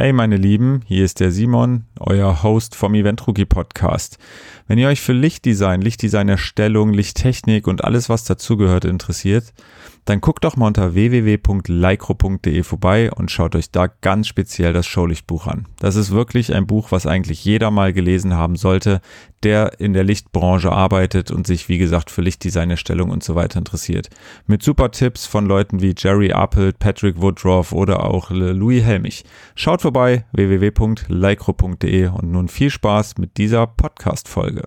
Hey meine Lieben, hier ist der Simon, euer Host vom Event Rookie Podcast. Wenn ihr euch für Lichtdesign, Lichtdesignerstellung, Lichttechnik und alles was dazugehört interessiert, dann guckt doch mal unter www.lycro.de vorbei und schaut euch da ganz speziell das Showlichtbuch an. Das ist wirklich ein Buch, was eigentlich jeder mal gelesen haben sollte, der in der Lichtbranche arbeitet und sich, wie gesagt, für Lichtdesignerstellung und so weiter interessiert. Mit super Tipps von Leuten wie Jerry Appelt, Patrick Woodruff oder auch Louis Helmich. Schaut vorbei, www.lycro.de und nun viel Spaß mit dieser Podcast-Folge.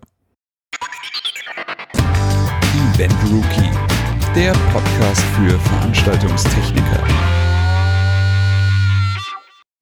Event Rookie der Podcast für Veranstaltungstechniker.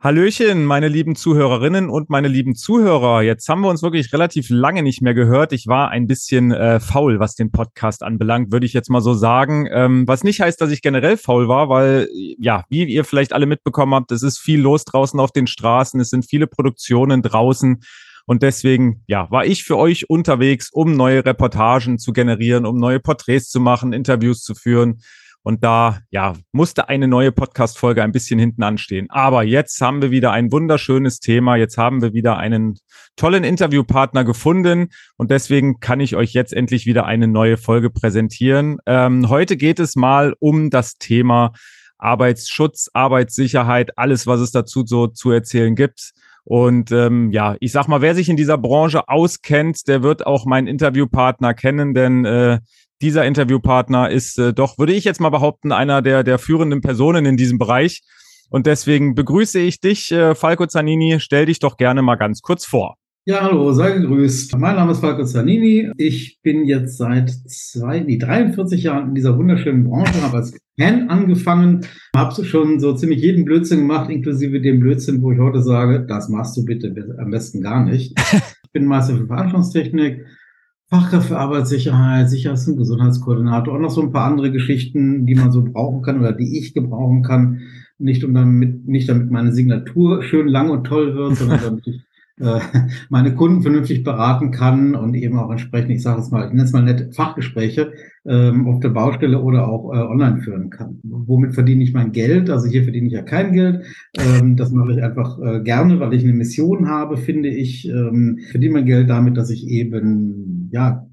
Hallöchen, meine lieben Zuhörerinnen und meine lieben Zuhörer. Jetzt haben wir uns wirklich relativ lange nicht mehr gehört. Ich war ein bisschen äh, faul, was den Podcast anbelangt, würde ich jetzt mal so sagen. Ähm, was nicht heißt, dass ich generell faul war, weil, ja, wie ihr vielleicht alle mitbekommen habt, es ist viel los draußen auf den Straßen, es sind viele Produktionen draußen. Und deswegen, ja, war ich für euch unterwegs, um neue Reportagen zu generieren, um neue Porträts zu machen, Interviews zu führen. Und da, ja, musste eine neue Podcast-Folge ein bisschen hinten anstehen. Aber jetzt haben wir wieder ein wunderschönes Thema. Jetzt haben wir wieder einen tollen Interviewpartner gefunden. Und deswegen kann ich euch jetzt endlich wieder eine neue Folge präsentieren. Ähm, heute geht es mal um das Thema Arbeitsschutz, Arbeitssicherheit, alles, was es dazu so zu erzählen gibt. Und ähm, ja, ich sag mal, wer sich in dieser Branche auskennt, der wird auch meinen Interviewpartner kennen, denn äh, dieser Interviewpartner ist äh, doch, würde ich jetzt mal behaupten, einer der, der führenden Personen in diesem Bereich. Und deswegen begrüße ich dich, äh, Falco Zanini. Stell dich doch gerne mal ganz kurz vor. Ja, hallo, sei gegrüßt. Mein Name ist Falco Zanini. Ich bin jetzt seit zwei, nee, 43 Jahren in dieser wunderschönen Branche, habe als Fan angefangen, habe schon so ziemlich jeden Blödsinn gemacht, inklusive dem Blödsinn, wo ich heute sage, das machst du bitte am besten gar nicht. Ich bin Meister für Veranstaltungstechnik, Fachkraft für Arbeitssicherheit, Sicherheits- und Gesundheitskoordinator und noch so ein paar andere Geschichten, die man so brauchen kann oder die ich gebrauchen kann. Nicht, um damit, nicht damit meine Signatur schön lang und toll wird, sondern damit ich äh, meine Kunden vernünftig beraten kann und eben auch entsprechend, ich sage es mal, ich nenne es mal nette Fachgespräche ähm, auf der Baustelle oder auch äh, online führen kann. Womit verdiene ich mein Geld? Also hier verdiene ich ja kein Geld. Ähm, das mache ich einfach äh, gerne, weil ich eine Mission habe, finde ich. Ähm, verdiene mein Geld damit, dass ich eben ja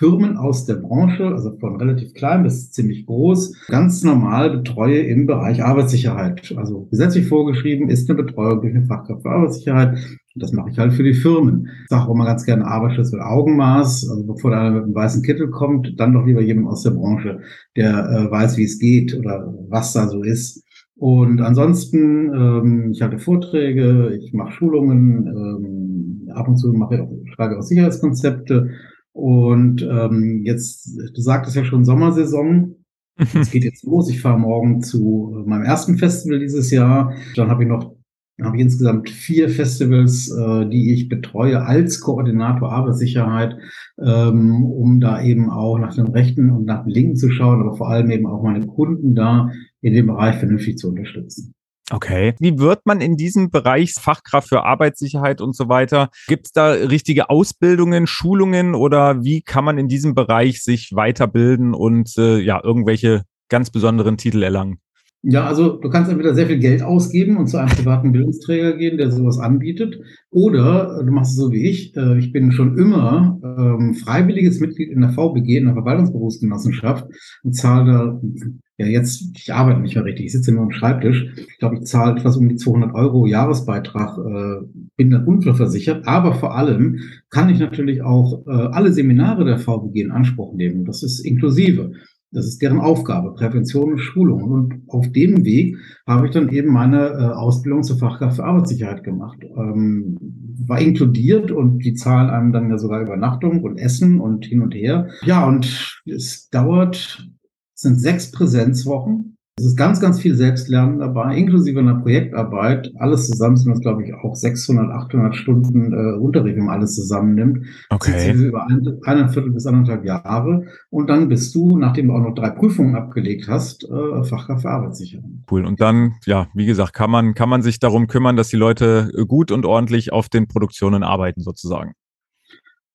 Firmen aus der Branche, also von relativ klein bis ziemlich groß, ganz normal betreue im Bereich Arbeitssicherheit. Also gesetzlich vorgeschrieben ist eine Betreuung durch eine Fachkraft für Arbeitssicherheit. Das mache ich halt für die Firmen. Ich sage auch immer ganz gerne Arbeitsschutz mit Augenmaß. Also bevor einer mit einem weißen Kittel kommt, dann doch lieber jemand aus der Branche, der äh, weiß, wie es geht oder was da so ist. Und ansonsten, ähm, ich halte Vorträge, ich mache Schulungen, ähm, ab und zu mache ich auch, schreibe auch Sicherheitskonzepte und ähm, jetzt, du sagtest ja schon Sommersaison. Es geht jetzt los. Ich fahre morgen zu meinem ersten Festival dieses Jahr. Dann habe ich noch habe ich insgesamt vier Festivals, äh, die ich betreue als Koordinator Arbeitssicherheit, ähm, um da eben auch nach dem Rechten und nach dem Linken zu schauen, aber vor allem eben auch meine Kunden da in dem Bereich vernünftig zu unterstützen. Okay. Wie wird man in diesem Bereich Fachkraft für Arbeitssicherheit und so weiter? Gibt es da richtige Ausbildungen, Schulungen oder wie kann man in diesem Bereich sich weiterbilden und äh, ja irgendwelche ganz besonderen Titel erlangen? Ja, also du kannst entweder sehr viel Geld ausgeben und zu einem privaten Bildungsträger gehen, der sowas anbietet, oder du machst es so wie ich. Äh, ich bin schon immer ähm, freiwilliges Mitglied in der VBG, in der Verwaltungsberufsgenossenschaft, und zahle da, ja jetzt, ich arbeite nicht mehr richtig, ich sitze nur am Schreibtisch. Ich glaube, ich zahle etwas um die 200 Euro Jahresbeitrag, äh, bin dann unfallversichert, aber vor allem kann ich natürlich auch äh, alle Seminare der VBG in Anspruch nehmen. Das ist inklusive. Das ist deren Aufgabe, Prävention und Schulung. Und auf dem Weg habe ich dann eben meine äh, Ausbildung zur Fachkraft für Arbeitssicherheit gemacht. Ähm, war inkludiert und die zahlen einem dann ja sogar Übernachtung und Essen und hin und her. Ja, und es dauert, es sind sechs Präsenzwochen es ist ganz, ganz viel Selbstlernen dabei, inklusive einer Projektarbeit. Alles zusammen sind das, glaube ich, auch 600, 800 Stunden äh, Unterricht, wenn man alles zusammennimmt. Okay. Das über ein, eineinviertel bis anderthalb Jahre. Und dann bist du, nachdem du auch noch drei Prüfungen abgelegt hast, äh, Fachkraft für Arbeitssicherheit. Cool. Und dann, ja, wie gesagt, kann man, kann man sich darum kümmern, dass die Leute gut und ordentlich auf den Produktionen arbeiten, sozusagen.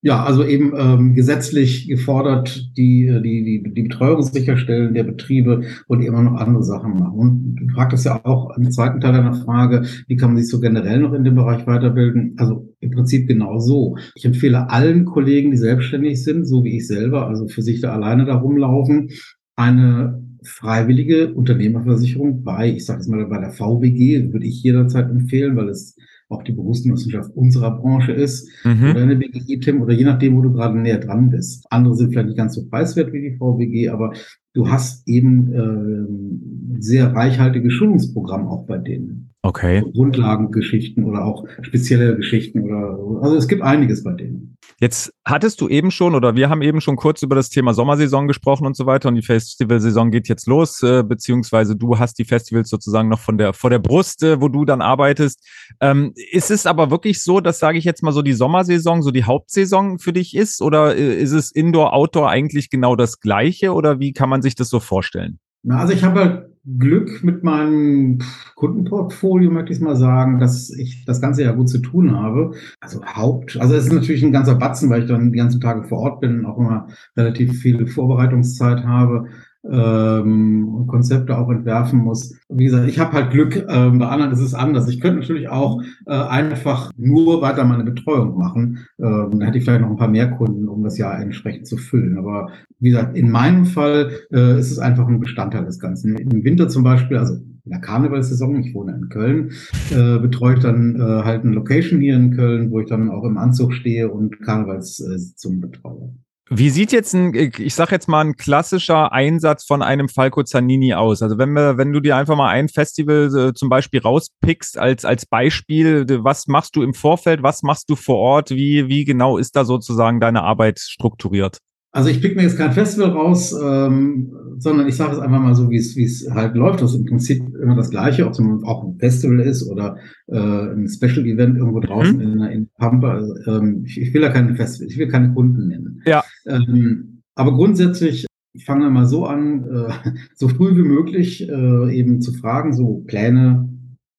Ja, also eben ähm, gesetzlich gefordert, die, die, die, die Betreuung sicherstellen der Betriebe und immer noch andere Sachen machen. Und du fragtest ja auch im zweiten Teil deiner Frage, wie kann man sich so generell noch in dem Bereich weiterbilden? Also im Prinzip genau so. Ich empfehle allen Kollegen, die selbstständig sind, so wie ich selber, also für sich da alleine da rumlaufen, eine freiwillige Unternehmerversicherung bei, ich sage es mal, bei der VWG, würde ich jederzeit empfehlen, weil es auch die Berufsgenossenschaft unserer Branche ist, mhm. oder eine BGI-Tim, oder je nachdem, wo du gerade näher dran bist. Andere sind vielleicht nicht ganz so preiswert wie die VWG, aber du hast eben äh, sehr reichhaltige Schulungsprogramm auch bei denen. Okay. Grundlagengeschichten oder auch spezielle Geschichten oder also es gibt einiges bei denen. Jetzt hattest du eben schon oder wir haben eben schon kurz über das Thema Sommersaison gesprochen und so weiter und die Festivalsaison geht jetzt los, äh, beziehungsweise du hast die Festivals sozusagen noch von der vor der Brust, äh, wo du dann arbeitest. Ähm, ist es aber wirklich so, dass sage ich jetzt mal so die Sommersaison so die Hauptsaison für dich ist oder äh, ist es Indoor Outdoor eigentlich genau das gleiche oder wie kann man sich das so vorstellen? Na, also ich habe halt Glück mit meinem Kundenportfolio, möchte ich mal sagen, dass ich das ganze ja gut zu tun habe. Also Haupt, also es ist natürlich ein ganzer Batzen, weil ich dann die ganzen Tage vor Ort bin und auch immer relativ viel Vorbereitungszeit habe ähm, Konzepte auch entwerfen muss. Wie gesagt, ich habe halt Glück, ähm, bei anderen ist es anders. Ich könnte natürlich auch äh, einfach nur weiter meine Betreuung machen. Ähm, dann hätte ich vielleicht noch ein paar mehr Kunden, um das Jahr entsprechend zu füllen. Aber wie gesagt, in meinem Fall äh, ist es einfach ein Bestandteil des Ganzen. Im Winter zum Beispiel, also in der Karnevalsaison, ich wohne in Köln, äh, betreue ich dann äh, halt eine Location hier in Köln, wo ich dann auch im Anzug stehe und Karnevalssitzungen betreue. Wie sieht jetzt ein, ich sag jetzt mal, ein klassischer Einsatz von einem Falco Zanini aus? Also wenn wir, wenn du dir einfach mal ein Festival äh, zum Beispiel rauspickst als, als Beispiel, was machst du im Vorfeld, was machst du vor Ort, wie, wie genau ist da sozusagen deine Arbeit strukturiert? Also ich pick mir jetzt kein Festival raus, ähm, sondern ich sage es einfach mal so, wie es wie es halt läuft. Das ist im Prinzip immer das Gleiche, ob es auch ein Festival ist oder äh, ein Special Event irgendwo draußen mhm. in, in Pampa. Also, ähm, ich, ich will ja keine Festival, ich will keine Kunden nennen. Ja. Ähm, aber grundsätzlich ich fange mal so an, äh, so früh wie möglich äh, eben zu fragen, so Pläne,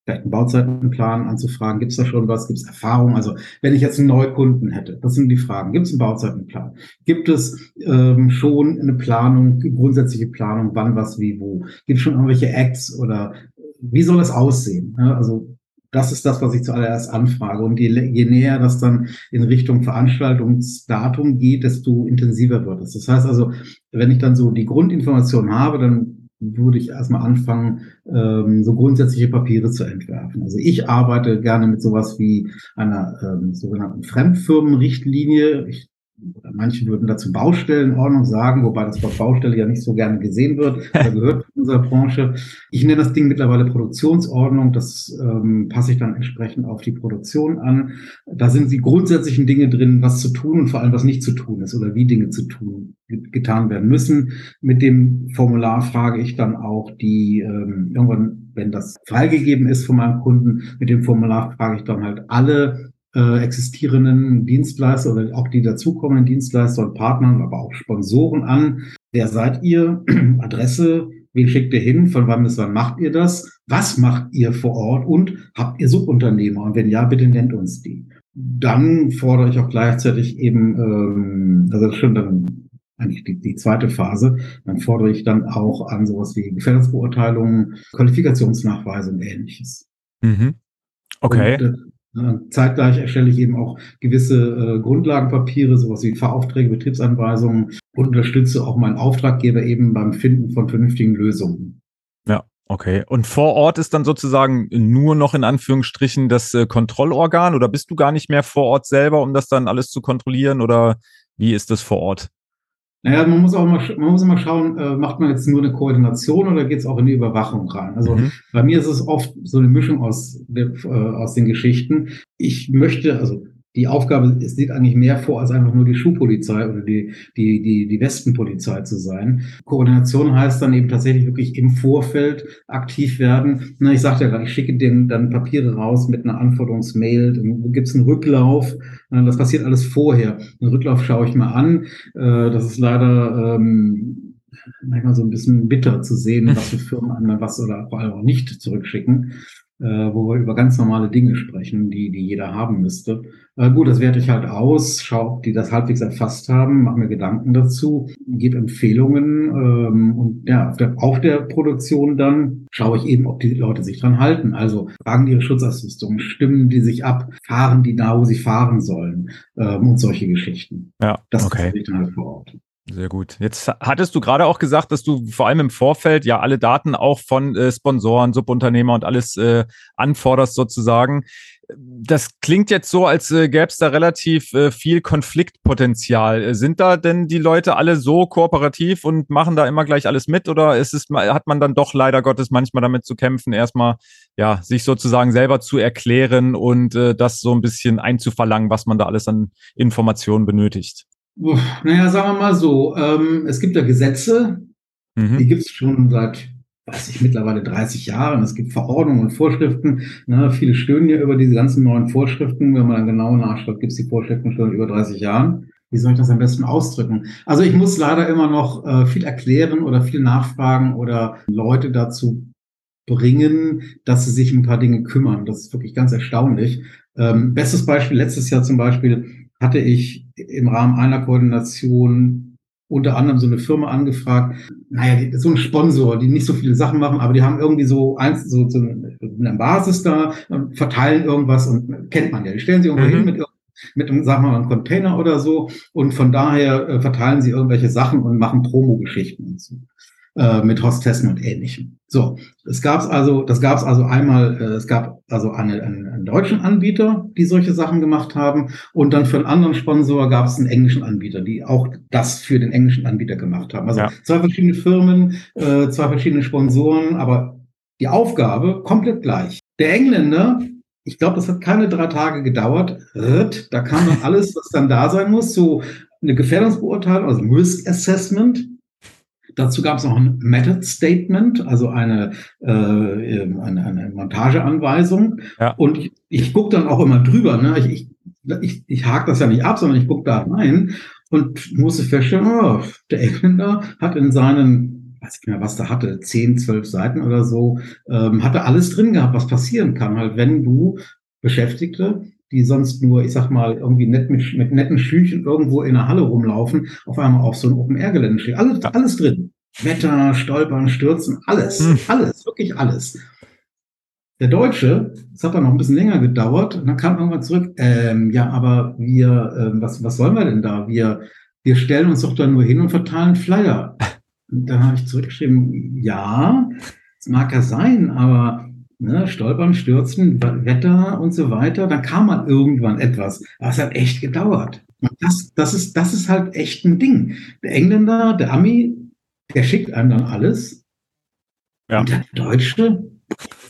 vielleicht einen Bauzeitenplan anzufragen. Gibt es da schon was? Gibt es Erfahrung? Also wenn ich jetzt einen Neukunden hätte, das sind die Fragen. Gibt es einen Bauzeitenplan? Gibt es ähm, schon eine Planung, grundsätzliche Planung, wann, was, wie, wo? Gibt es schon irgendwelche Acts oder wie soll es aussehen? Ja, also das ist das, was ich zuallererst anfrage. Und je, je näher das dann in Richtung Veranstaltungsdatum geht, desto intensiver wird es. Das heißt also, wenn ich dann so die Grundinformation habe, dann würde ich erstmal anfangen, ähm, so grundsätzliche Papiere zu entwerfen. Also ich arbeite gerne mit sowas wie einer ähm, sogenannten Fremdfirmenrichtlinie. Ich oder manche würden dazu Baustellenordnung sagen, wobei das Wort Baustelle ja nicht so gerne gesehen wird, da gehört in unserer Branche. Ich nenne das Ding mittlerweile Produktionsordnung, das ähm, passe ich dann entsprechend auf die Produktion an. Da sind die grundsätzlichen Dinge drin, was zu tun und vor allem was nicht zu tun ist oder wie Dinge zu tun, getan werden müssen. Mit dem Formular frage ich dann auch die, ähm, irgendwann, wenn das freigegeben ist von meinem Kunden, mit dem Formular frage ich dann halt alle äh, existierenden Dienstleister oder auch die dazukommenden Dienstleister und Partnern, aber auch Sponsoren an. Wer seid ihr? Adresse? Wen schickt ihr hin? Von wann bis wann macht ihr das? Was macht ihr vor Ort? Und habt ihr Subunternehmer? Und wenn ja, bitte nennt uns die. Dann fordere ich auch gleichzeitig eben, ähm, also das ist schon dann eigentlich die, die zweite Phase, dann fordere ich dann auch an sowas wie Gefährdungsbeurteilungen, Qualifikationsnachweise und ähnliches. Mhm. Okay. Und, äh, Zeitgleich erstelle ich eben auch gewisse äh, Grundlagenpapiere, sowas wie Fahraufträge, Betriebsanweisungen und unterstütze auch meinen Auftraggeber eben beim Finden von vernünftigen Lösungen. Ja, okay. Und vor Ort ist dann sozusagen nur noch in Anführungsstrichen das äh, Kontrollorgan oder bist du gar nicht mehr vor Ort selber, um das dann alles zu kontrollieren oder wie ist das vor Ort? Naja, man muss auch mal, man muss immer schauen, äh, macht man jetzt nur eine Koordination oder geht es auch in die Überwachung rein? Also mhm. bei mir ist es oft so eine Mischung aus, äh, aus den Geschichten. Ich möchte, also die Aufgabe es sieht eigentlich mehr vor, als einfach nur die Schuhpolizei oder die, die, die, die Westenpolizei zu sein. Koordination heißt dann eben tatsächlich wirklich im Vorfeld aktiv werden. Na, ich sagte ja gerade, ich schicke denen dann Papiere raus mit einer Anforderungsmail, dann gibt es einen Rücklauf. Das passiert alles vorher. Den Rücklauf schaue ich mal an. Äh, das ist leider ähm, manchmal so ein bisschen bitter zu sehen, was für Firmen einem was oder vor allem auch nicht zurückschicken. Äh, wo wir über ganz normale Dinge sprechen, die, die jeder haben müsste. Äh, gut, das werte ich halt aus, schaue, ob die das halbwegs erfasst haben, mache mir Gedanken dazu, gebe Empfehlungen ähm, und ja, auf der, auf der Produktion dann schaue ich eben, ob die Leute sich dran halten. Also tragen die ihre Schutzausrüstung, stimmen die sich ab, fahren die da, wo sie fahren sollen ähm, und solche Geschichten. Ja, das okay. ich dann halt vor Ort. Sehr gut. Jetzt hattest du gerade auch gesagt, dass du vor allem im Vorfeld ja alle Daten auch von äh, Sponsoren, Subunternehmer und alles äh, anforderst sozusagen. Das klingt jetzt so, als äh, gäbe es da relativ äh, viel Konfliktpotenzial. Äh, sind da denn die Leute alle so kooperativ und machen da immer gleich alles mit oder ist es, hat man dann doch leider Gottes manchmal damit zu kämpfen, erstmal ja, sich sozusagen selber zu erklären und äh, das so ein bisschen einzuverlangen, was man da alles an Informationen benötigt? Naja, sagen wir mal so, ähm, es gibt ja Gesetze, mhm. die gibt es schon seit, weiß ich, mittlerweile 30 Jahren. Es gibt Verordnungen und Vorschriften. Ne? Viele stöhnen ja über diese ganzen neuen Vorschriften. Wenn man dann genau nachschaut, gibt es die Vorschriften schon über 30 Jahren. Wie soll ich das am besten ausdrücken? Also ich muss leider immer noch äh, viel erklären oder viel nachfragen oder Leute dazu bringen, dass sie sich um ein paar Dinge kümmern. Das ist wirklich ganz erstaunlich. Ähm, bestes Beispiel letztes Jahr zum Beispiel hatte ich im Rahmen einer Koordination unter anderem so eine Firma angefragt, naja, so ein Sponsor, die nicht so viele Sachen machen, aber die haben irgendwie so eins, so, so eine Basis da, verteilen irgendwas und kennt man ja. Die stellen sie irgendwo mhm. hin mit mit einem, sagen wir mal, einem Container oder so und von daher äh, verteilen sie irgendwelche Sachen und machen Promo-Geschichten und so äh, mit Hostessen und Ähnlichem. So, es gab's also, das gab's also einmal, äh, es gab also eine, einen, einen deutschen Anbieter, die solche Sachen gemacht haben, und dann für einen anderen Sponsor gab es einen englischen Anbieter, die auch das für den englischen Anbieter gemacht haben. Also ja. zwei verschiedene Firmen, äh, zwei verschiedene Sponsoren, aber die Aufgabe komplett gleich. Der Engländer ich glaube, das hat keine drei Tage gedauert. Da kam dann alles, was dann da sein muss, so eine Gefährdungsbeurteilung, also Risk Assessment, Dazu gab es noch ein Method Statement, also eine, äh, eine, eine Montageanweisung. Ja. Und ich, ich gucke dann auch immer drüber. Ne? Ich, ich, ich, ich hake das ja nicht ab, sondern ich gucke da rein und musste feststellen, oh, der Engländer hat in seinen, weiß ich nicht mehr, was da hatte, 10, 12 Seiten oder so, ähm, hatte alles drin gehabt, was passieren kann, halt, wenn du Beschäftigte die sonst nur, ich sag mal, irgendwie nett mit, mit netten Schüchen irgendwo in der Halle rumlaufen, auf einmal auf so ein Open-Air-Gelände stehen. Alles, alles drin. Wetter, Stolpern, Stürzen, alles, hm. alles, wirklich alles. Der Deutsche, das hat dann noch ein bisschen länger gedauert, und dann kam irgendwann zurück, ähm, ja, aber wir, ähm, was, was sollen wir denn da? Wir, wir stellen uns doch da nur hin und verteilen Flyer. Und dann habe ich zurückgeschrieben, ja, es mag ja sein, aber ne, Stolpern, Stürzen, Wetter und so weiter, dann kam man irgendwann etwas. Aber es hat echt gedauert. Und das, das, ist, das ist halt echt ein Ding. Der Engländer, der Ami, der schickt einem dann alles. Ja. Und der Deutsche,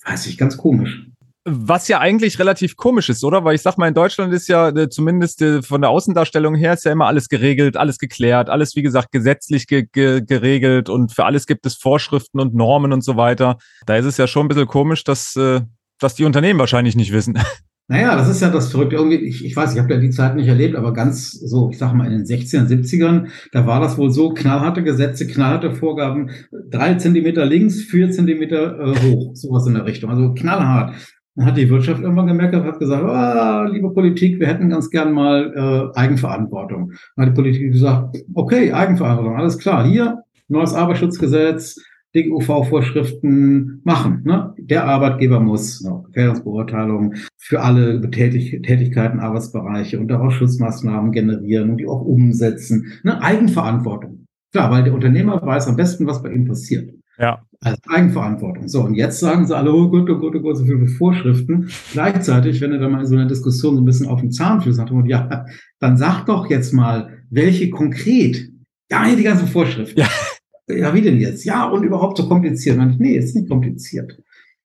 weiß ich, ganz komisch. Was ja eigentlich relativ komisch ist, oder? Weil ich sag mal, in Deutschland ist ja äh, zumindest äh, von der Außendarstellung her ist ja immer alles geregelt, alles geklärt, alles wie gesagt gesetzlich ge ge geregelt und für alles gibt es Vorschriften und Normen und so weiter. Da ist es ja schon ein bisschen komisch, dass, äh, dass die Unternehmen wahrscheinlich nicht wissen. Naja, das ist ja das Verrückte. Irgendwie, ich, ich weiß, ich habe ja die Zeit nicht erlebt, aber ganz so, ich sag mal, in den 60er, 70ern, da war das wohl so, knallharte Gesetze, knallharte Vorgaben, drei Zentimeter links, vier Zentimeter äh, hoch, sowas in der Richtung. Also knallhart. Dann hat die Wirtschaft irgendwann gemerkt und hat gesagt, ah, liebe Politik, wir hätten ganz gern mal äh, Eigenverantwortung. Dann hat die Politik gesagt, okay, Eigenverantwortung, alles klar, hier, neues Arbeitsschutzgesetz, DGUV-Vorschriften machen. Ne? Der Arbeitgeber muss ne, Gefährdungsbeurteilung für alle Tätig Tätigkeiten, Arbeitsbereiche und daraus Schutzmaßnahmen generieren und die auch umsetzen. Ne? Eigenverantwortung. Klar, weil der Unternehmer weiß am besten, was bei ihm passiert. Ja. Also Eigenverantwortung. So, und jetzt sagen sie alle, oh Gott, oh Gott, oh Gott, so viele Vorschriften. Gleichzeitig, wenn du da mal in so einer Diskussion so ein bisschen auf den Zahn fühlst, sagt man, ja, dann sag doch jetzt mal, welche konkret. Ja, hier die ganzen Vorschriften. Ja. ja, wie denn jetzt? Ja, und überhaupt so kompliziert. Man, nee, ist nicht kompliziert.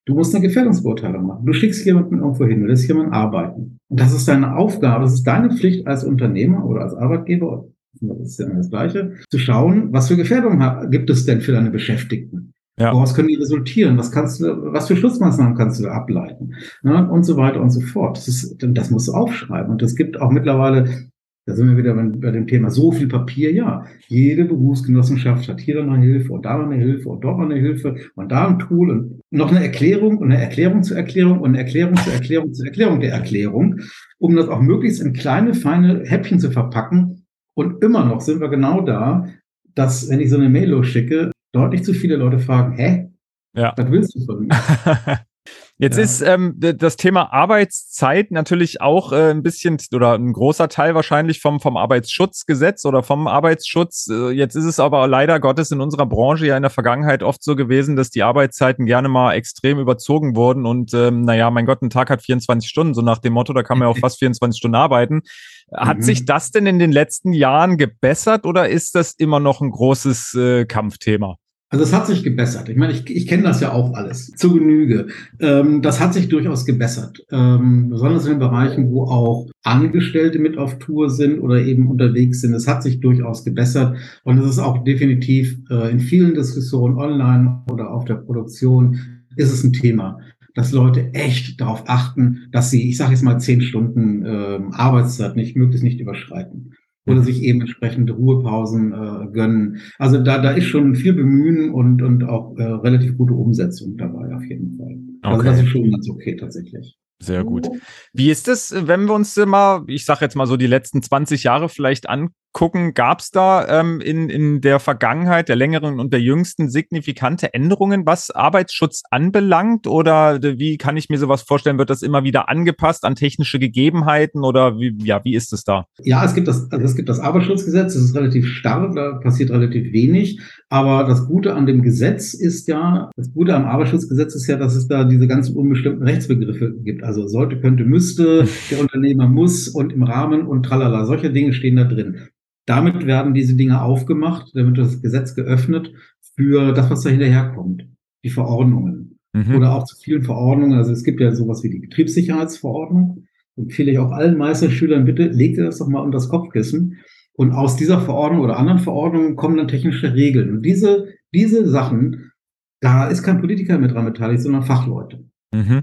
Du musst eine Gefährdungsbeurteilung machen. Du schickst jemanden irgendwo hin, du lässt jemanden arbeiten. Und das ist deine Aufgabe, das ist deine Pflicht als Unternehmer oder als Arbeitgeber das ist ja das Gleiche, zu schauen, was für Gefährdungen gibt es denn für deine Beschäftigten? Ja. Woraus können die resultieren? Was kannst du, was für Schutzmaßnahmen kannst du ableiten? Ne? Und so weiter und so fort. Das, ist, das musst du aufschreiben. Und es gibt auch mittlerweile Da sind wir wieder bei dem Thema so viel Papier. Ja, jede Berufsgenossenschaft hat hier noch eine Hilfe und da noch eine Hilfe und dort eine Hilfe und da ein Tool und noch eine Erklärung und eine Erklärung zur Erklärung und eine Erklärung zur Erklärung zur Erklärung der Erklärung, um das auch möglichst in kleine, feine Häppchen zu verpacken. Und immer noch sind wir genau da, dass, wenn ich so eine Mail losschicke, deutlich zu viele Leute fragen, hä? Ja. Was willst du von mir? Jetzt ja. ist ähm, das Thema Arbeitszeit natürlich auch äh, ein bisschen oder ein großer Teil wahrscheinlich vom, vom Arbeitsschutzgesetz oder vom Arbeitsschutz. Äh, jetzt ist es aber leider Gottes in unserer Branche ja in der Vergangenheit oft so gewesen, dass die Arbeitszeiten gerne mal extrem überzogen wurden und ähm, naja, mein Gott, ein Tag hat 24 Stunden, so nach dem Motto, da kann man ja auch fast 24 Stunden arbeiten. Hat mhm. sich das denn in den letzten Jahren gebessert oder ist das immer noch ein großes äh, Kampfthema? Also es hat sich gebessert. Ich meine, ich, ich kenne das ja auch alles zu Genüge. Ähm, das hat sich durchaus gebessert, ähm, besonders in den Bereichen, wo auch Angestellte mit auf Tour sind oder eben unterwegs sind. Es hat sich durchaus gebessert und es ist auch definitiv äh, in vielen Diskussionen online oder auf der Produktion ist es ein Thema dass Leute echt darauf achten, dass sie, ich sage jetzt mal, zehn Stunden äh, Arbeitszeit nicht möglichst nicht überschreiten oder sich eben entsprechende Ruhepausen äh, gönnen. Also da, da ist schon viel Bemühen und, und auch äh, relativ gute Umsetzung dabei auf jeden Fall. Also okay. Also das ist schon ganz okay tatsächlich. Sehr gut. Wie ist es, wenn wir uns mal, ich sage jetzt mal so die letzten 20 Jahre vielleicht angucken, gab es da ähm, in, in der Vergangenheit, der längeren und der jüngsten, signifikante Änderungen, was Arbeitsschutz anbelangt? Oder wie kann ich mir sowas vorstellen? Wird das immer wieder angepasst an technische Gegebenheiten oder wie, ja, wie ist es da? Ja, es gibt das, also es gibt das Arbeitsschutzgesetz, das ist relativ starr, da passiert relativ wenig. Aber das Gute an dem Gesetz ist ja, das Gute am Arbeitsschutzgesetz ist ja, dass es da diese ganzen unbestimmten Rechtsbegriffe gibt. Also sollte, könnte, müsste, der Unternehmer muss und im Rahmen und tralala. Solche Dinge stehen da drin. Damit werden diese Dinge aufgemacht, damit das Gesetz geöffnet für das, was da hinterherkommt. Die Verordnungen. Mhm. Oder auch zu vielen Verordnungen. Also es gibt ja sowas wie die Betriebssicherheitsverordnung. Empfehle ich auch allen Meisterschülern, bitte legt ihr das doch mal unter das Kopfkissen und aus dieser Verordnung oder anderen Verordnungen kommen dann technische Regeln. Und diese, diese Sachen, da ist kein Politiker mit dran beteiligt, sondern Fachleute. Mhm.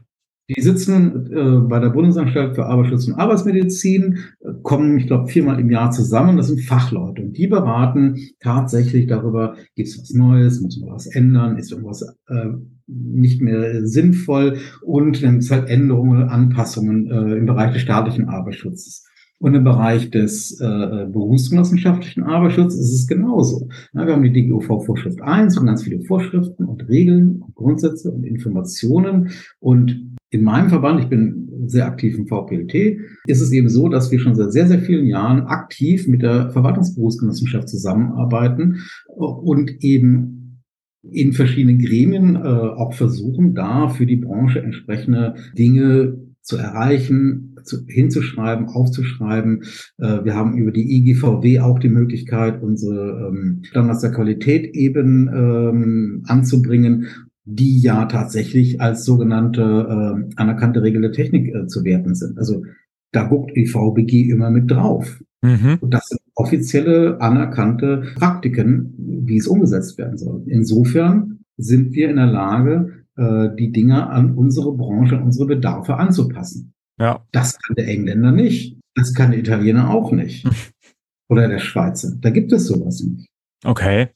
Die sitzen äh, bei der Bundesanstalt für Arbeitsschutz und Arbeitsmedizin, äh, kommen, ich glaube, viermal im Jahr zusammen. Das sind Fachleute und die beraten tatsächlich darüber, gibt es was Neues, muss man was ändern, ist irgendwas äh, nicht mehr sinnvoll und dann gibt es halt Änderungen, Anpassungen äh, im Bereich des staatlichen Arbeitsschutzes. Und im Bereich des äh, berufsgenossenschaftlichen Arbeitsschutzes ist es genauso. Ja, wir haben die DGUV-Vorschrift 1 und ganz viele Vorschriften und Regeln und Grundsätze und Informationen. Und in meinem Verband, ich bin sehr aktiv im VPLT, ist es eben so, dass wir schon seit sehr, sehr vielen Jahren aktiv mit der Verwaltungsberufsgenossenschaft zusammenarbeiten und eben in verschiedenen Gremien äh, auch versuchen, da für die Branche entsprechende Dinge zu erreichen, zu, hinzuschreiben, aufzuschreiben. Äh, wir haben über die IGVW auch die Möglichkeit, unsere ähm, Standards der Qualität eben ähm, anzubringen, die ja tatsächlich als sogenannte äh, anerkannte Regel der Technik äh, zu werten sind. Also da guckt IVBG immer mit drauf. Mhm. Und das sind offizielle, anerkannte Praktiken, wie es umgesetzt werden soll. Insofern sind wir in der Lage, äh, die Dinge an unsere Branche, an unsere Bedarfe anzupassen. Ja. Das kann der Engländer nicht. Das kann der Italiener auch nicht. Oder der Schweizer. Da gibt es sowas nicht. Okay.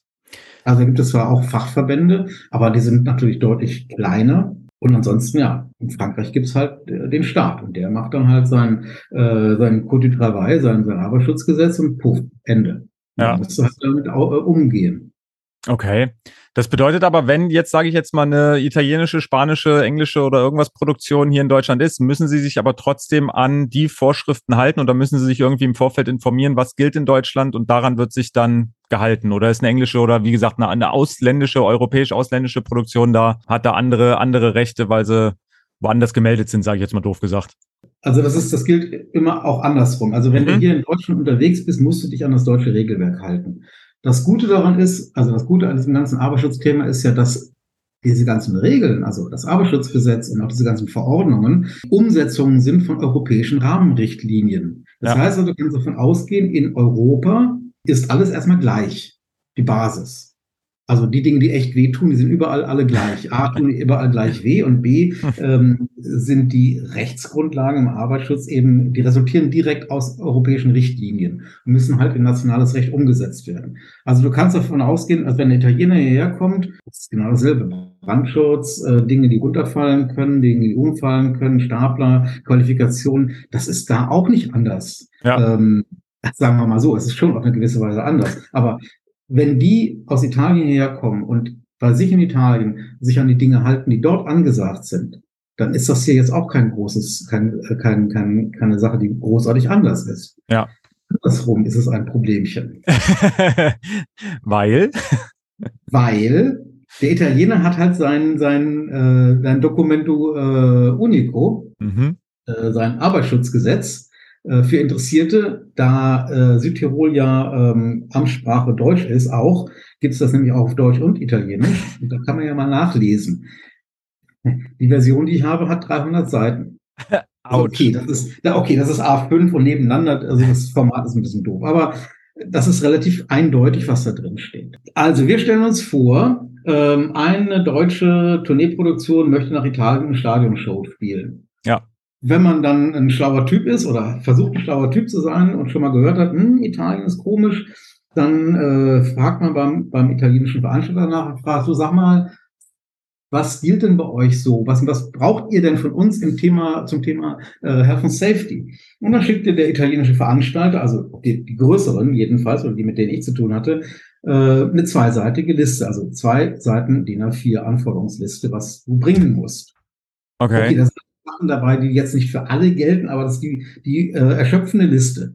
Also gibt es zwar auch Fachverbände, aber die sind natürlich deutlich kleiner. Und ansonsten, ja, in Frankreich gibt es halt äh, den Staat und der macht dann halt sein, äh, sein Code du Travail, sein, sein Arbeitsschutzgesetz und puff, Ende. Ja. Da musst du halt damit auch, äh, umgehen. Okay. Das bedeutet aber, wenn jetzt, sage ich jetzt mal, eine italienische, spanische, englische oder irgendwas Produktion hier in Deutschland ist, müssen sie sich aber trotzdem an die Vorschriften halten oder müssen sie sich irgendwie im Vorfeld informieren, was gilt in Deutschland und daran wird sich dann gehalten oder ist eine englische oder wie gesagt eine, eine ausländische, europäisch-ausländische Produktion da, hat da andere, andere Rechte, weil sie woanders gemeldet sind, sage ich jetzt mal doof gesagt. Also das ist, das gilt immer auch andersrum. Also wenn mhm. du hier in Deutschland unterwegs bist, musst du dich an das deutsche Regelwerk halten. Das Gute daran ist, also das Gute an diesem ganzen Arbeitsschutzthema ist ja, dass diese ganzen Regeln, also das Arbeitsschutzgesetz und auch diese ganzen Verordnungen, Umsetzungen sind von europäischen Rahmenrichtlinien. Das ja. heißt also, du kannst davon ausgehen, in Europa ist alles erstmal gleich, die Basis. Also die Dinge, die echt wehtun, die sind überall alle gleich. A tun überall gleich weh und B ähm, sind die Rechtsgrundlagen im Arbeitsschutz eben, die resultieren direkt aus europäischen Richtlinien und müssen halt in nationales Recht umgesetzt werden. Also du kannst davon ausgehen, als wenn ein Italiener hierher kommt, das ist genau dasselbe. Brandschutz, äh, Dinge, die runterfallen können, Dinge, die umfallen können, Stapler, Qualifikationen, das ist da auch nicht anders. Ja. Ähm, sagen wir mal so, es ist schon auf eine gewisse Weise anders. Aber wenn die aus Italien herkommen und bei sich in Italien sich an die Dinge halten, die dort angesagt sind, dann ist das hier jetzt auch kein großes, kein, kein, kein, keine Sache, die großartig anders ist. Ja. Andersrum ist es ein Problemchen. Weil? Weil der Italiener hat halt sein, sein, äh, sein Documento äh, Unico, mhm. äh, sein Arbeitsschutzgesetz, äh, für Interessierte, da äh, Südtirol ja ähm, Amtssprache Deutsch ist, auch, gibt es das nämlich auch auf Deutsch und Italienisch. Und da kann man ja mal nachlesen. Die Version, die ich habe, hat 300 Seiten. Also okay, das ist, okay, das ist A5 und nebeneinander, also das Format ist ein bisschen doof, aber das ist relativ eindeutig, was da drin steht. Also wir stellen uns vor, ähm, eine deutsche Tourneeproduktion möchte nach Italien eine Stadionshow spielen. Wenn man dann ein schlauer Typ ist oder versucht ein schlauer Typ zu sein und schon mal gehört hat, hm, Italien ist komisch, dann äh, fragt man beim, beim italienischen Veranstalter nach und fragt, so sag mal, was gilt denn bei euch so? Was, was braucht ihr denn von uns im Thema, zum Thema äh, Health and Safety? Und dann schickte der italienische Veranstalter, also die, die größeren jedenfalls, oder die, mit denen ich zu tun hatte, äh, eine zweiseitige Liste, also zwei Seiten DIN A4 Anforderungsliste, was du bringen musst. Okay. okay das Sachen dabei, die jetzt nicht für alle gelten, aber das ist die, die äh, erschöpfende Liste.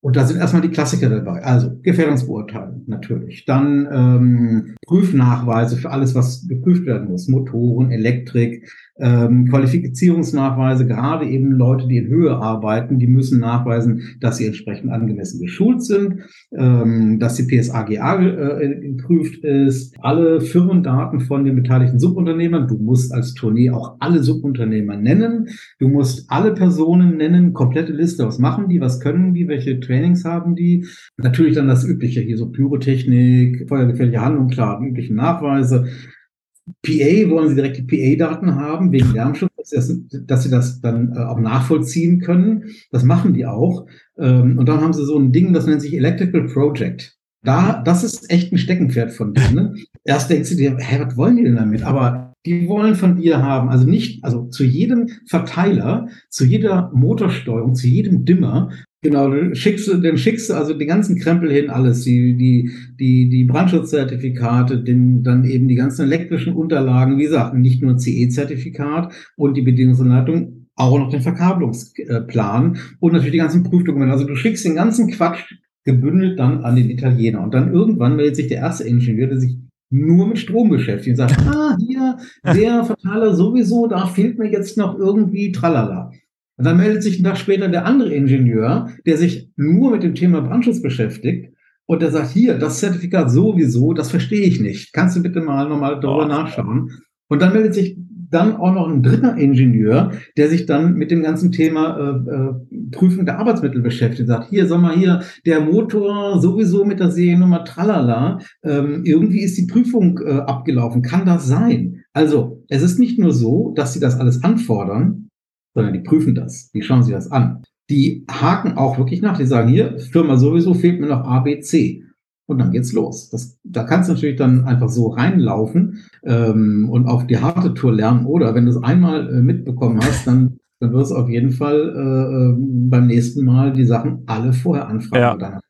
Und da sind erstmal die Klassiker dabei. Also Gefährdungsbeurteilung natürlich. Dann ähm, Prüfnachweise für alles, was geprüft werden muss. Motoren, Elektrik, ähm, Qualifizierungsnachweise, gerade eben Leute, die in Höhe arbeiten, die müssen nachweisen, dass sie entsprechend angemessen geschult sind, ähm, dass die PSAGA äh, geprüft ist, alle Firmendaten von den beteiligten Subunternehmern. Du musst als Tournee auch alle Subunternehmer nennen. Du musst alle Personen nennen, komplette Liste. Was machen die? Was können die? Welche Trainings haben die? Natürlich dann das Übliche hier, so Pyrotechnik, feuergefährliche Handlung, klar, die üblichen Nachweise. PA wollen sie direkt die PA-Daten haben, wegen Lärmschutz, dass sie das, dass sie das dann äh, auch nachvollziehen können. Das machen die auch. Ähm, und dann haben sie so ein Ding, das nennt sich Electrical Project. Da, das ist echt ein Steckenpferd von denen. Erst denkst du dir, hä, was wollen die denn damit? Aber die wollen von dir haben, also nicht, also zu jedem Verteiler, zu jeder Motorsteuerung, zu jedem Dimmer Genau, dann schickst du, dann schickst du also den ganzen Krempel hin, alles, die, die, die, die Brandschutzzertifikate, den, dann eben die ganzen elektrischen Unterlagen, wie gesagt, nicht nur CE-Zertifikat und die Bedingungsanleitung, auch noch den Verkabelungsplan und natürlich die ganzen Prüfdokumente. Also du schickst den ganzen Quatsch gebündelt dann an den Italiener. Und dann irgendwann meldet sich der erste Ingenieur, der sich nur mit Strom beschäftigt und sagt, ah, hier, der Verteiler sowieso, da fehlt mir jetzt noch irgendwie tralala. Und dann meldet sich ein Tag später der andere Ingenieur, der sich nur mit dem Thema Brandschutz beschäftigt und der sagt, hier, das Zertifikat sowieso, das verstehe ich nicht. Kannst du bitte mal nochmal darüber oh. nachschauen? Und dann meldet sich dann auch noch ein dritter Ingenieur, der sich dann mit dem ganzen Thema äh, äh, Prüfung der Arbeitsmittel beschäftigt. Sagt, hier, sag mal hier, der Motor sowieso mit der Seriennummer tralala, ähm, irgendwie ist die Prüfung äh, abgelaufen. Kann das sein? Also, es ist nicht nur so, dass sie das alles anfordern, sondern die prüfen das, die schauen sich das an. Die haken auch wirklich nach, die sagen hier, Firma sowieso fehlt mir noch A, B, C. Und dann geht's los. Das, da kannst du natürlich dann einfach so reinlaufen ähm, und auf die harte Tour lernen. Oder wenn du es einmal äh, mitbekommen hast, dann, dann wirst du auf jeden Fall äh, ähm, beim nächsten Mal die Sachen alle vorher anfragen. Ja.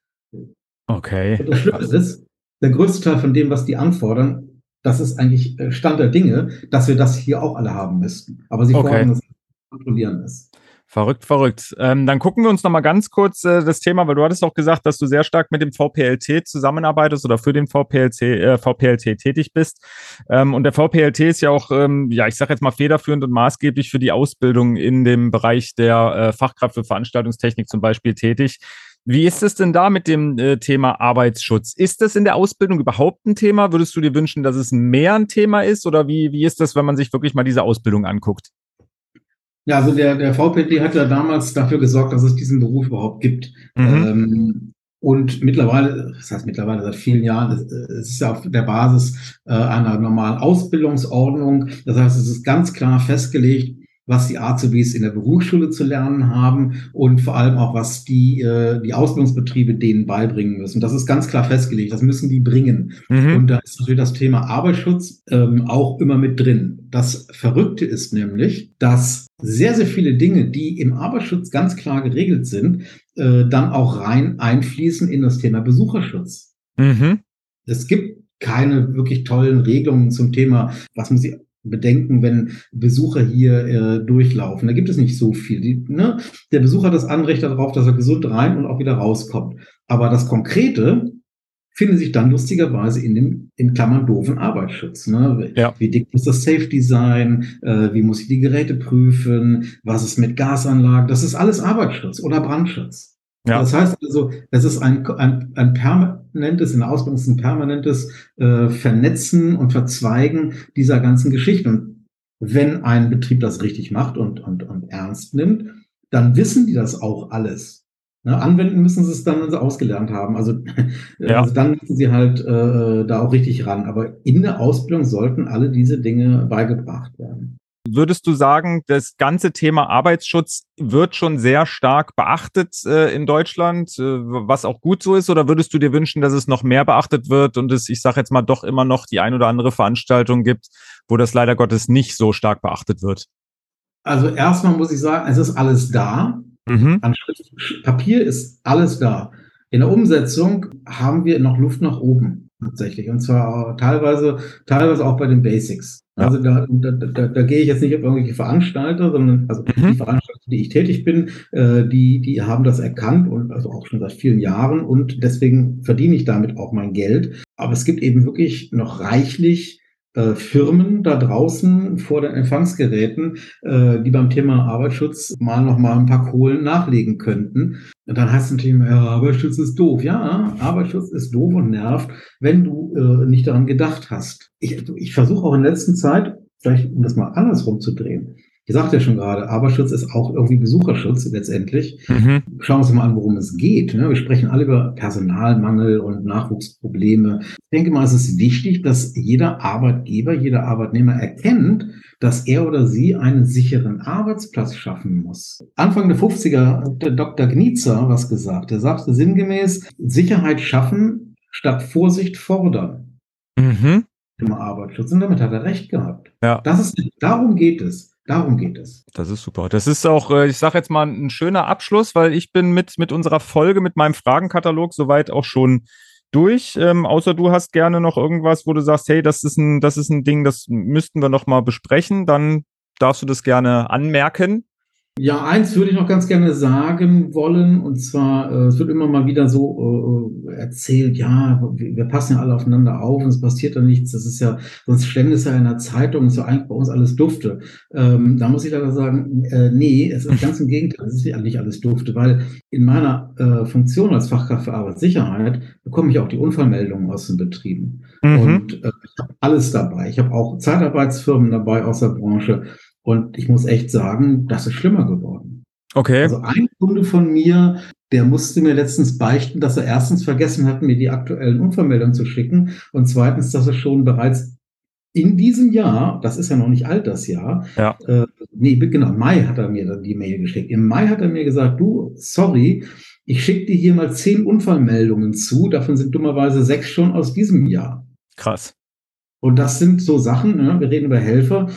Okay. Und das Schlimme ist, der größte Teil von dem, was die anfordern, das ist eigentlich äh, Stand der Dinge, dass wir das hier auch alle haben müssten. Aber sie okay. fordern das kontrollieren ist. Verrückt, verrückt. Ähm, dann gucken wir uns noch mal ganz kurz äh, das Thema, weil du hattest auch gesagt, dass du sehr stark mit dem VPLT zusammenarbeitest oder für den VPLT, äh, VPLT tätig bist. Ähm, und der VPLT ist ja auch, ähm, ja, ich sage jetzt mal federführend und maßgeblich für die Ausbildung in dem Bereich der äh, Fachkraft für Veranstaltungstechnik zum Beispiel tätig. Wie ist es denn da mit dem äh, Thema Arbeitsschutz? Ist das in der Ausbildung überhaupt ein Thema? Würdest du dir wünschen, dass es mehr ein Thema ist? Oder wie, wie ist das, wenn man sich wirklich mal diese Ausbildung anguckt? Ja, also der, der VPD hat ja damals dafür gesorgt, dass es diesen Beruf überhaupt gibt. Mhm. Ähm, Und mittlerweile, das heißt mittlerweile seit vielen Jahren, es ist ja auf der Basis äh, einer normalen Ausbildungsordnung. Das heißt, es ist ganz klar festgelegt, was die Azubis in der Berufsschule zu lernen haben und vor allem auch, was die, äh, die Ausbildungsbetriebe denen beibringen müssen. Das ist ganz klar festgelegt. Das müssen die bringen. Mhm. Und da ist natürlich das Thema Arbeitsschutz ähm, auch immer mit drin. Das Verrückte ist nämlich, dass sehr, sehr viele Dinge, die im Arbeitsschutz ganz klar geregelt sind, äh, dann auch rein einfließen in das Thema Besucherschutz. Mhm. Es gibt keine wirklich tollen Regelungen zum Thema, was muss ich bedenken, wenn Besucher hier äh, durchlaufen. Da gibt es nicht so viel. Die, ne? Der Besucher hat das Anrecht darauf, dass er gesund rein und auch wieder rauskommt. Aber das Konkrete findet sich dann lustigerweise in dem, in Klammern, doofen Arbeitsschutz. Ne? Ja. Wie dick muss das Safety sein? Äh, wie muss ich die Geräte prüfen? Was ist mit Gasanlagen? Das ist alles Arbeitsschutz oder Brandschutz. Ja. Das heißt also, es ist ein, ein, ein permanentes, in der Ausbildung ist ein permanentes äh, Vernetzen und Verzweigen dieser ganzen Geschichten. Und wenn ein Betrieb das richtig macht und, und, und ernst nimmt, dann wissen die das auch alles. Ne, anwenden müssen sie es dann, wenn sie ausgelernt haben. Also, ja. also dann müssen sie halt äh, da auch richtig ran. Aber in der Ausbildung sollten alle diese Dinge beigebracht werden. Würdest du sagen, das ganze Thema Arbeitsschutz wird schon sehr stark beachtet äh, in Deutschland, äh, was auch gut so ist? Oder würdest du dir wünschen, dass es noch mehr beachtet wird und es, ich sage jetzt mal, doch immer noch die ein oder andere Veranstaltung gibt, wo das leider Gottes nicht so stark beachtet wird? Also erstmal muss ich sagen, es ist alles da. Mhm. An Papier ist alles da. In der Umsetzung haben wir noch Luft nach oben tatsächlich. Und zwar teilweise, teilweise auch bei den Basics. Ja. Also da, da, da, da gehe ich jetzt nicht auf irgendwelche Veranstalter, sondern also mhm. die Veranstalter, die ich tätig bin, äh, die, die haben das erkannt und also auch schon seit vielen Jahren und deswegen verdiene ich damit auch mein Geld. Aber es gibt eben wirklich noch reichlich äh, Firmen da draußen vor den Empfangsgeräten, äh, die beim Thema Arbeitsschutz mal noch mal ein paar Kohlen nachlegen könnten. Und dann heißt es natürlich immer, ja, Arbeitsschutz ist doof. Ja, Arbeitsschutz ist doof und nervt, wenn du äh, nicht daran gedacht hast. Ich, ich versuche auch in der letzten Zeit, vielleicht um das mal andersrum zu drehen, ich sagte ja schon gerade, Arbeitsschutz ist auch irgendwie Besucherschutz letztendlich. Mhm. Schauen wir uns mal an, worum es geht. Ne? Wir sprechen alle über Personalmangel und Nachwuchsprobleme. Ich denke mal, es ist wichtig, dass jeder Arbeitgeber, jeder Arbeitnehmer erkennt, dass er oder sie einen sicheren Arbeitsplatz schaffen muss. Anfang der 50er hat der Dr. Gnitzer was gesagt. Er sagte sinngemäß, Sicherheit schaffen statt Vorsicht fordern. Mhm. Im Arbeitsschutz. Und damit hat er recht gehabt. Ja. Das ist, darum geht es. Darum geht es. Das ist super. Das ist auch, äh, ich sage jetzt mal, ein schöner Abschluss, weil ich bin mit, mit unserer Folge, mit meinem Fragenkatalog soweit auch schon durch. Ähm, außer du hast gerne noch irgendwas, wo du sagst, hey, das ist ein, das ist ein Ding, das müssten wir noch mal besprechen. Dann darfst du das gerne anmerken. Ja, eins würde ich noch ganz gerne sagen wollen, und zwar, äh, es wird immer mal wieder so äh, erzählt, ja, wir, wir, passen ja alle aufeinander auf und es passiert da nichts. Das ist ja, sonst stände es ja in der Zeitung, ist ja eigentlich bei uns alles dufte. Ähm, da muss ich leider sagen, äh, nee, es ist ganz im Gegenteil, es ist ja nicht alles dufte, weil in meiner äh, Funktion als Fachkraft für Arbeitssicherheit bekomme ich auch die Unfallmeldungen aus den Betrieben. Mhm. Und äh, ich habe alles dabei. Ich habe auch Zeitarbeitsfirmen dabei aus der Branche. Und ich muss echt sagen, das ist schlimmer geworden. Okay. Also ein Kunde von mir, der musste mir letztens beichten, dass er erstens vergessen hat, mir die aktuellen Unvermeldungen zu schicken und zweitens, dass er schon bereits in diesem Jahr, das ist ja noch nicht alt, das Jahr, ja. äh, nee, genau, Mai hat er mir dann die Mail geschickt. Im Mai hat er mir gesagt, du, sorry, ich schicke dir hier mal zehn Unfallmeldungen zu, davon sind dummerweise sechs schon aus diesem Jahr. Krass. Und das sind so Sachen, ne, wir reden über Helfer,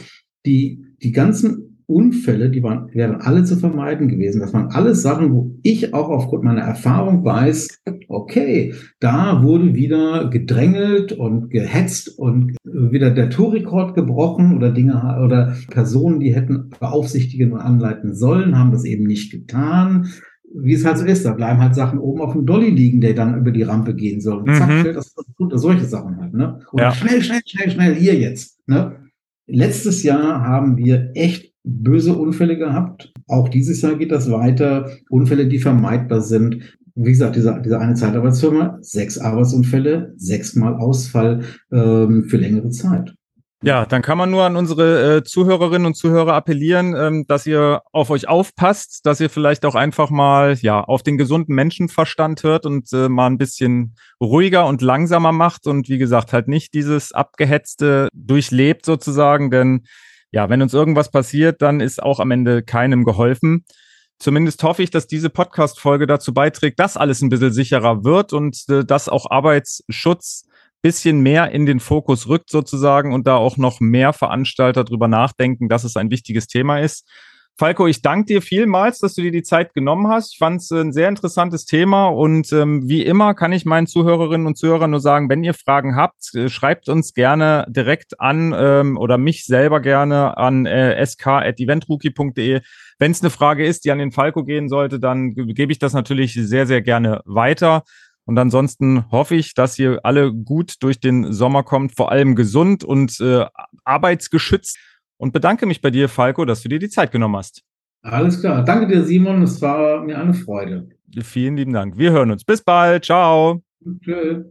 die die ganzen Unfälle, die waren, wären alle zu vermeiden gewesen. Das waren alles Sachen, wo ich auch aufgrund meiner Erfahrung weiß, okay, da wurde wieder gedrängelt und gehetzt und wieder der Torrekord gebrochen oder Dinge oder Personen, die hätten beaufsichtigen und anleiten sollen, haben das eben nicht getan. Wie es halt so ist, da bleiben halt Sachen oben auf dem Dolly liegen, der dann über die Rampe gehen soll. Und zack, mhm. fällt das runter. Solche Sachen halt, ne? Und ja. schnell, schnell, schnell, schnell, hier jetzt, ne? Letztes Jahr haben wir echt böse Unfälle gehabt. Auch dieses Jahr geht das weiter. Unfälle, die vermeidbar sind. Wie gesagt, diese, diese eine Zeitarbeitsfirma, sechs Arbeitsunfälle, sechsmal Ausfall ähm, für längere Zeit. Ja, dann kann man nur an unsere äh, Zuhörerinnen und Zuhörer appellieren, ähm, dass ihr auf euch aufpasst, dass ihr vielleicht auch einfach mal ja auf den gesunden Menschenverstand hört und äh, mal ein bisschen ruhiger und langsamer macht und wie gesagt halt nicht dieses abgehetzte durchlebt sozusagen, denn ja, wenn uns irgendwas passiert, dann ist auch am Ende keinem geholfen. Zumindest hoffe ich, dass diese Podcast-Folge dazu beiträgt, dass alles ein bisschen sicherer wird und äh, dass auch Arbeitsschutz bisschen mehr in den Fokus rückt sozusagen und da auch noch mehr Veranstalter drüber nachdenken, dass es ein wichtiges Thema ist. Falco, ich danke dir vielmals, dass du dir die Zeit genommen hast. Ich fand es ein sehr interessantes Thema und ähm, wie immer kann ich meinen Zuhörerinnen und Zuhörern nur sagen, wenn ihr Fragen habt, äh, schreibt uns gerne direkt an ähm, oder mich selber gerne an äh, sk.eventrookie.de. Wenn es eine Frage ist, die an den Falco gehen sollte, dann gebe ich das natürlich sehr, sehr gerne weiter. Und ansonsten hoffe ich, dass ihr alle gut durch den Sommer kommt, vor allem gesund und äh, arbeitsgeschützt. Und bedanke mich bei dir, Falco, dass du dir die Zeit genommen hast. Alles klar. Danke dir, Simon. Es war mir eine Freude. Vielen lieben Dank. Wir hören uns. Bis bald. Ciao. Tschüss.